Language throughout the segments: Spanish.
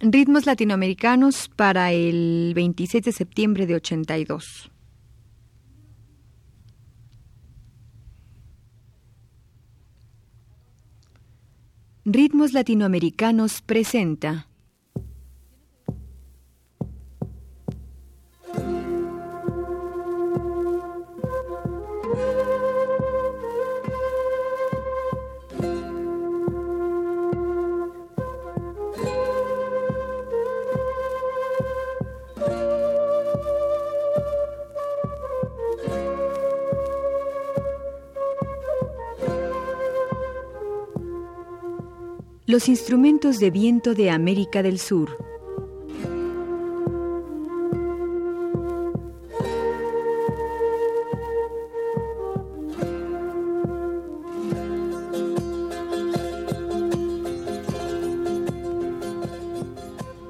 Ritmos latinoamericanos para el 26 de septiembre de 82. Ritmos latinoamericanos presenta Los instrumentos de viento de América del Sur.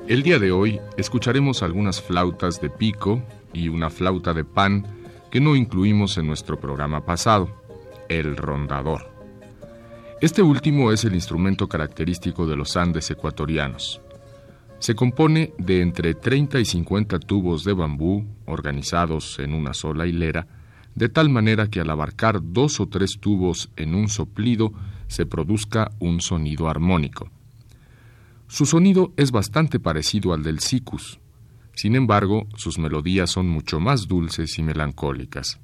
El día de hoy escucharemos algunas flautas de pico y una flauta de pan que no incluimos en nuestro programa pasado, el rondador. Este último es el instrumento característico de los Andes ecuatorianos. Se compone de entre 30 y 50 tubos de bambú organizados en una sola hilera, de tal manera que al abarcar dos o tres tubos en un soplido se produzca un sonido armónico. Su sonido es bastante parecido al del sicus. Sin embargo, sus melodías son mucho más dulces y melancólicas.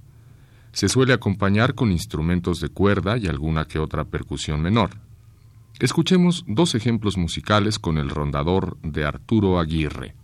Se suele acompañar con instrumentos de cuerda y alguna que otra percusión menor. Escuchemos dos ejemplos musicales con el rondador de Arturo Aguirre.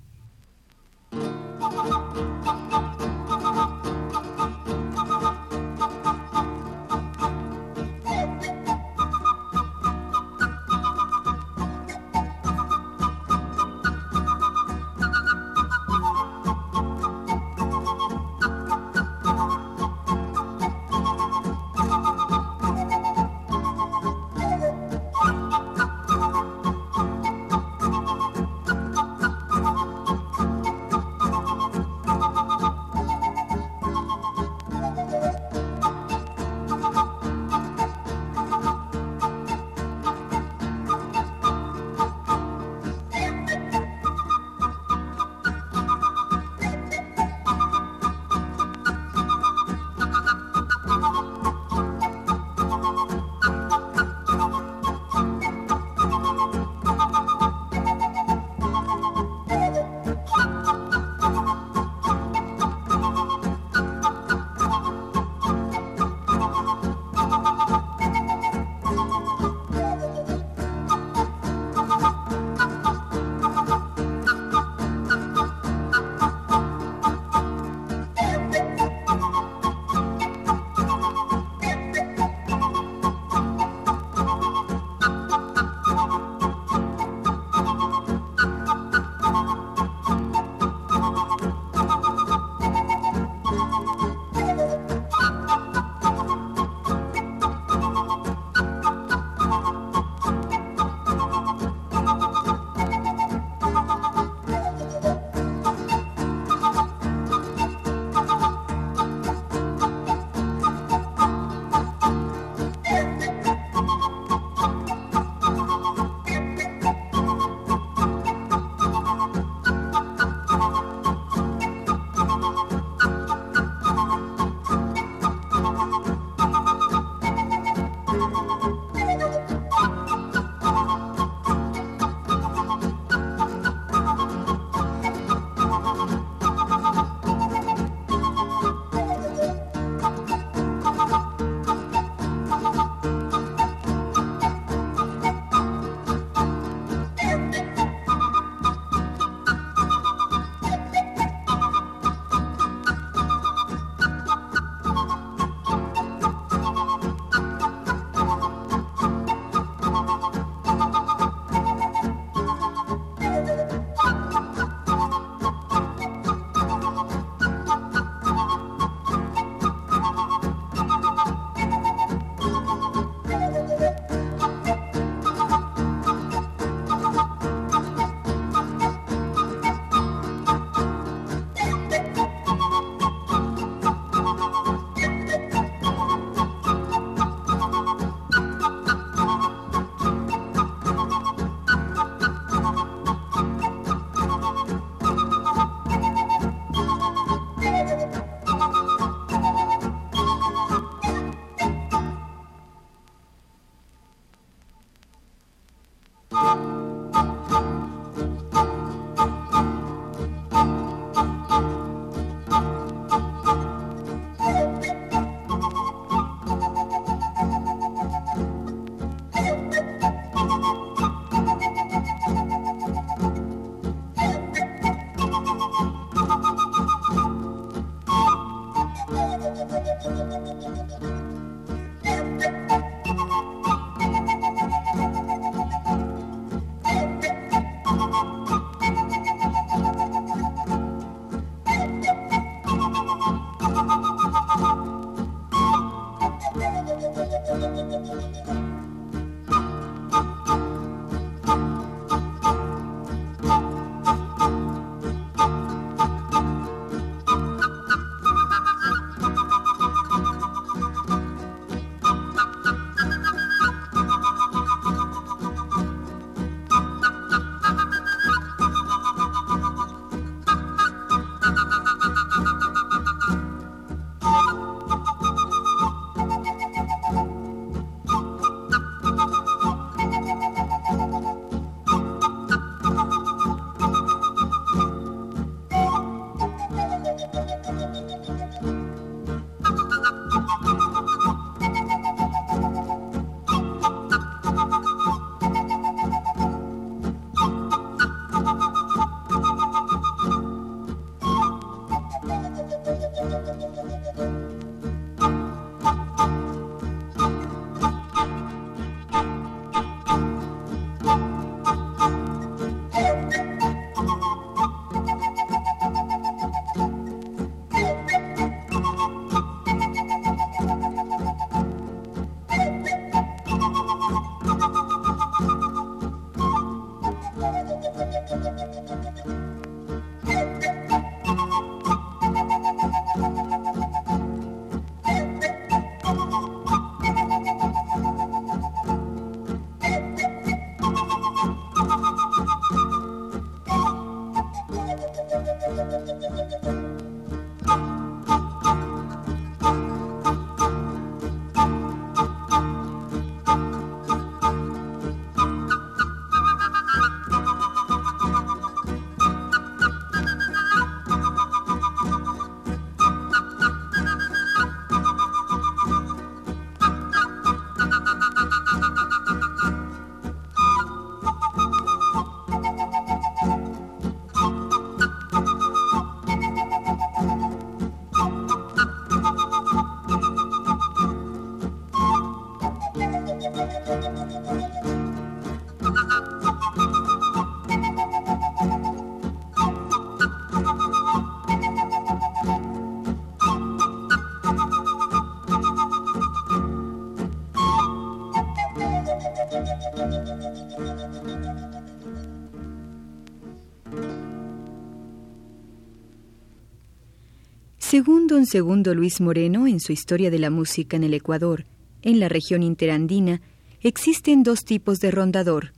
Según don Segundo Luis Moreno, en su Historia de la Música en el Ecuador, en la región interandina, existen dos tipos de rondador.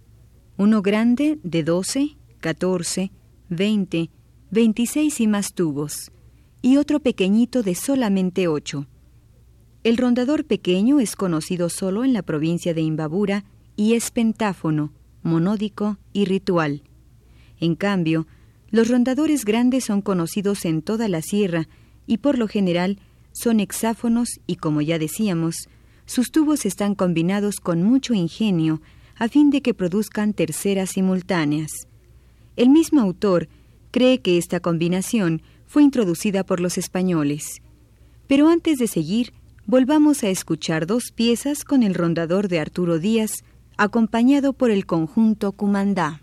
Uno grande de 12, 14, 20, 26 y más tubos, y otro pequeñito de solamente 8. El rondador pequeño es conocido solo en la provincia de Imbabura y es pentáfono, monódico y ritual. En cambio, los rondadores grandes son conocidos en toda la sierra y por lo general son hexáfonos y, como ya decíamos, sus tubos están combinados con mucho ingenio a fin de que produzcan terceras simultáneas. El mismo autor cree que esta combinación fue introducida por los españoles. Pero antes de seguir, volvamos a escuchar dos piezas con el rondador de Arturo Díaz, acompañado por el conjunto Cumandá.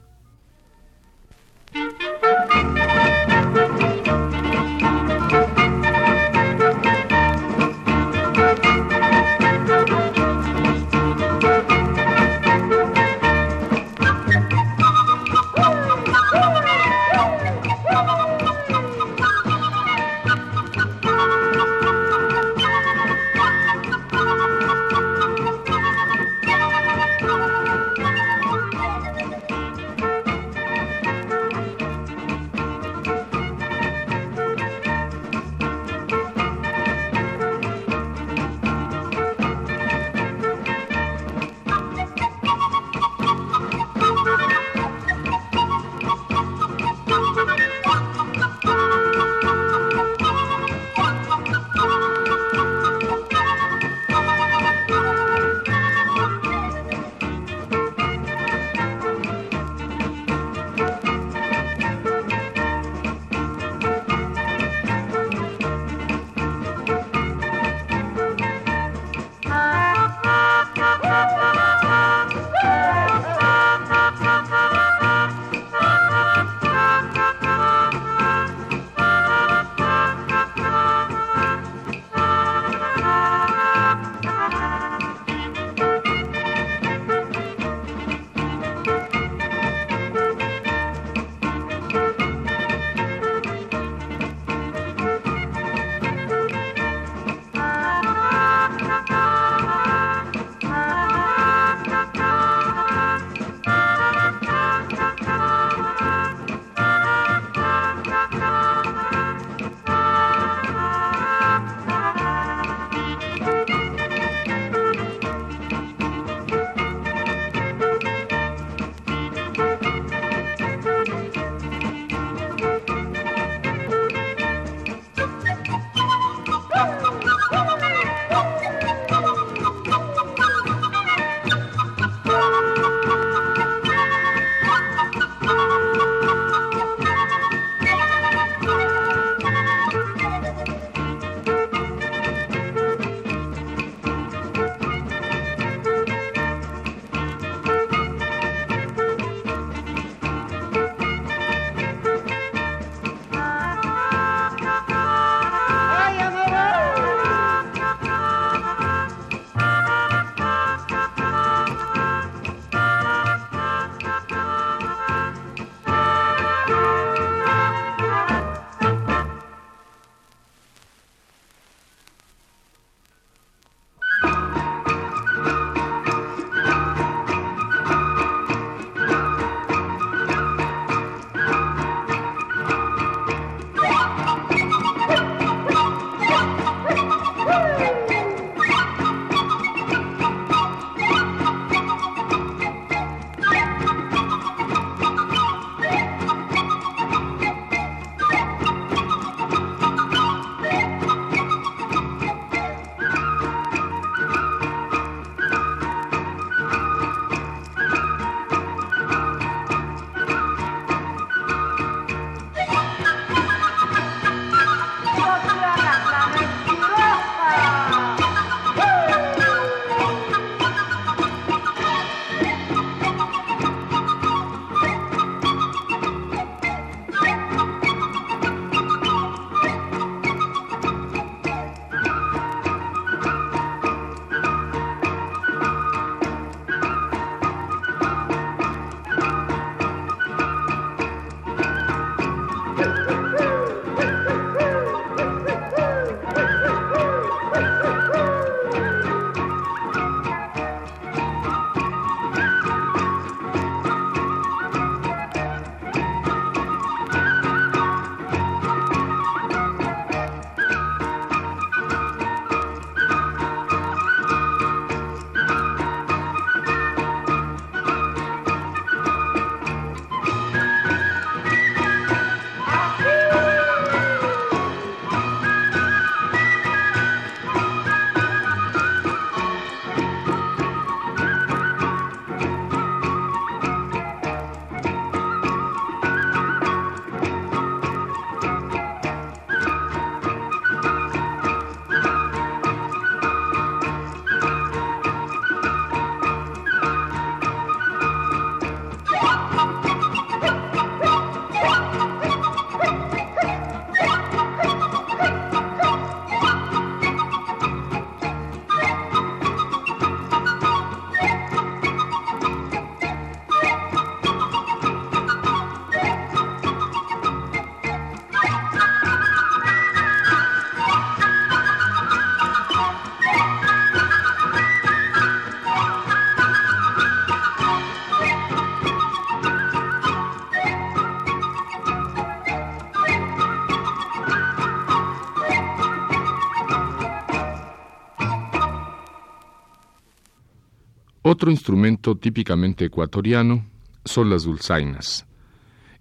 Otro instrumento típicamente ecuatoriano son las dulzainas.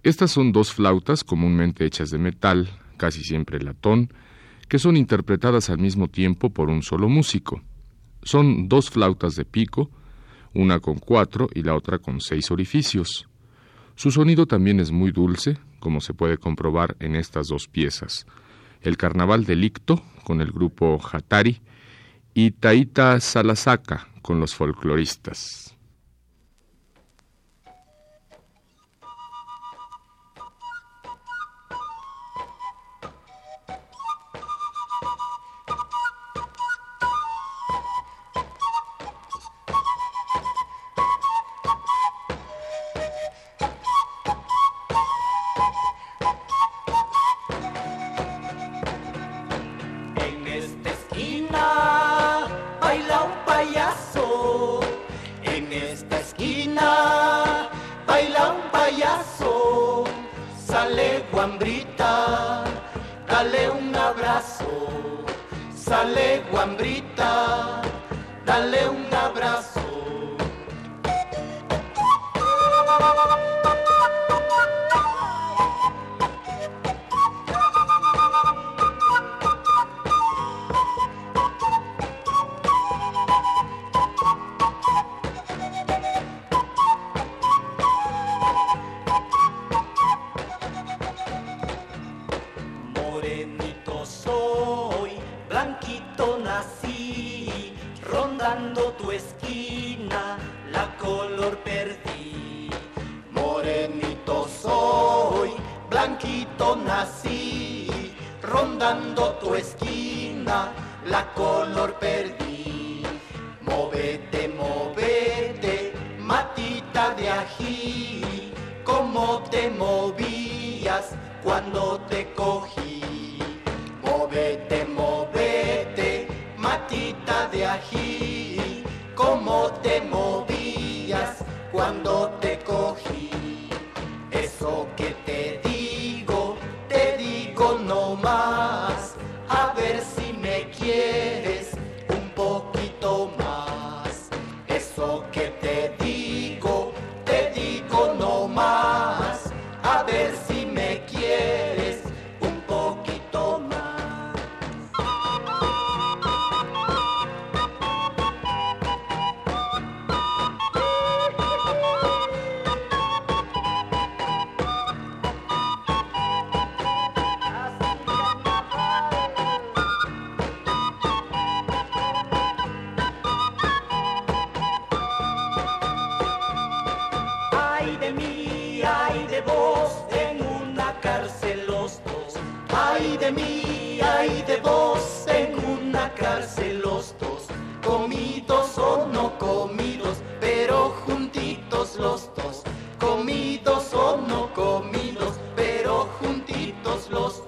Estas son dos flautas comúnmente hechas de metal, casi siempre latón, que son interpretadas al mismo tiempo por un solo músico. Son dos flautas de pico, una con cuatro y la otra con seis orificios. Su sonido también es muy dulce, como se puede comprobar en estas dos piezas. El Carnaval Delicto, con el grupo Hatari, y Taita Salasaca, con los folcloristas. más, a ver si los.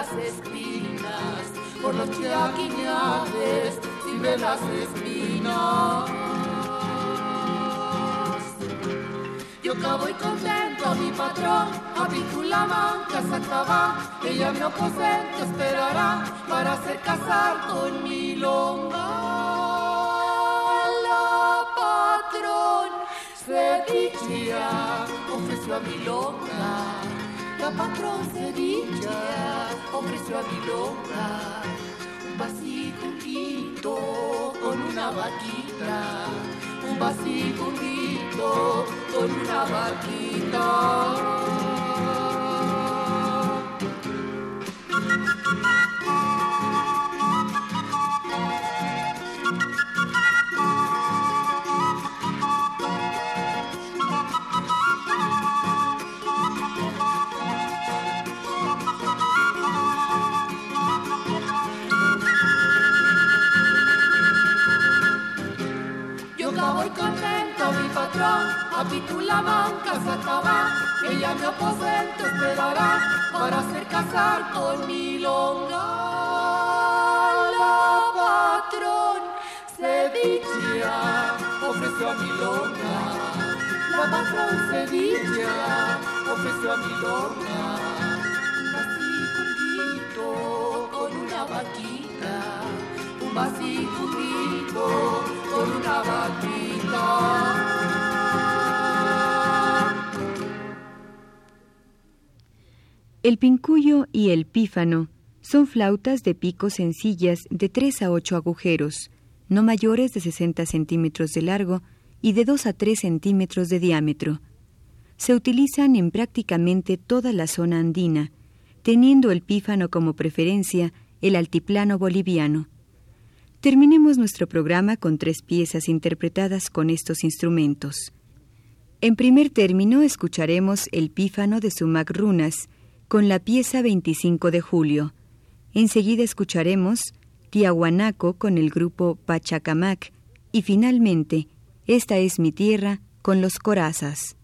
Las espinas, por los chaquiñales sin ver las espinas. Yo acabo y contento a mi patrón, a manca se ella mi aposento esperará para hacer casar con mi longa. La patrón Sevilla ofreció a mi longa, la patrón Sevilla ofreció a mi longa un vasito con una vaquita, un vasito con una vaquita. A la banca se acaba, ella mi aposento esperará para hacer casar con mi longa. La patrón Sevilla ofreció a mi longa, la patrón Sevilla ofreció a mi longa. Un con una vaquita, un vasito con una vaquita. El pincuyo y el pífano son flautas de pico sencillas de 3 a 8 agujeros, no mayores de 60 centímetros de largo y de 2 a 3 centímetros de diámetro. Se utilizan en prácticamente toda la zona andina, teniendo el pífano como preferencia el altiplano boliviano. Terminemos nuestro programa con tres piezas interpretadas con estos instrumentos. En primer término escucharemos el pífano de Sumac Runas, con la pieza 25 de julio. Enseguida escucharemos Tiahuanaco con el grupo Pachacamac y finalmente Esta es mi tierra con los corazas.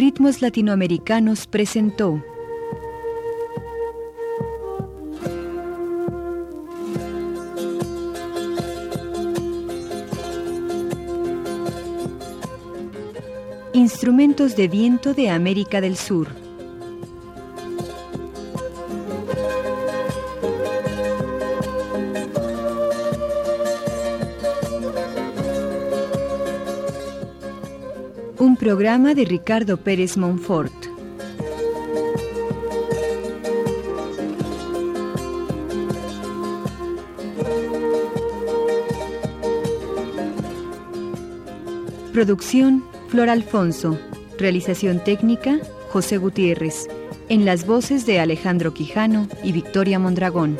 Ritmos Latinoamericanos presentó Instrumentos de viento de América del Sur. Programa de Ricardo Pérez Monfort. Producción Flor Alfonso. Realización técnica José Gutiérrez. En las voces de Alejandro Quijano y Victoria Mondragón.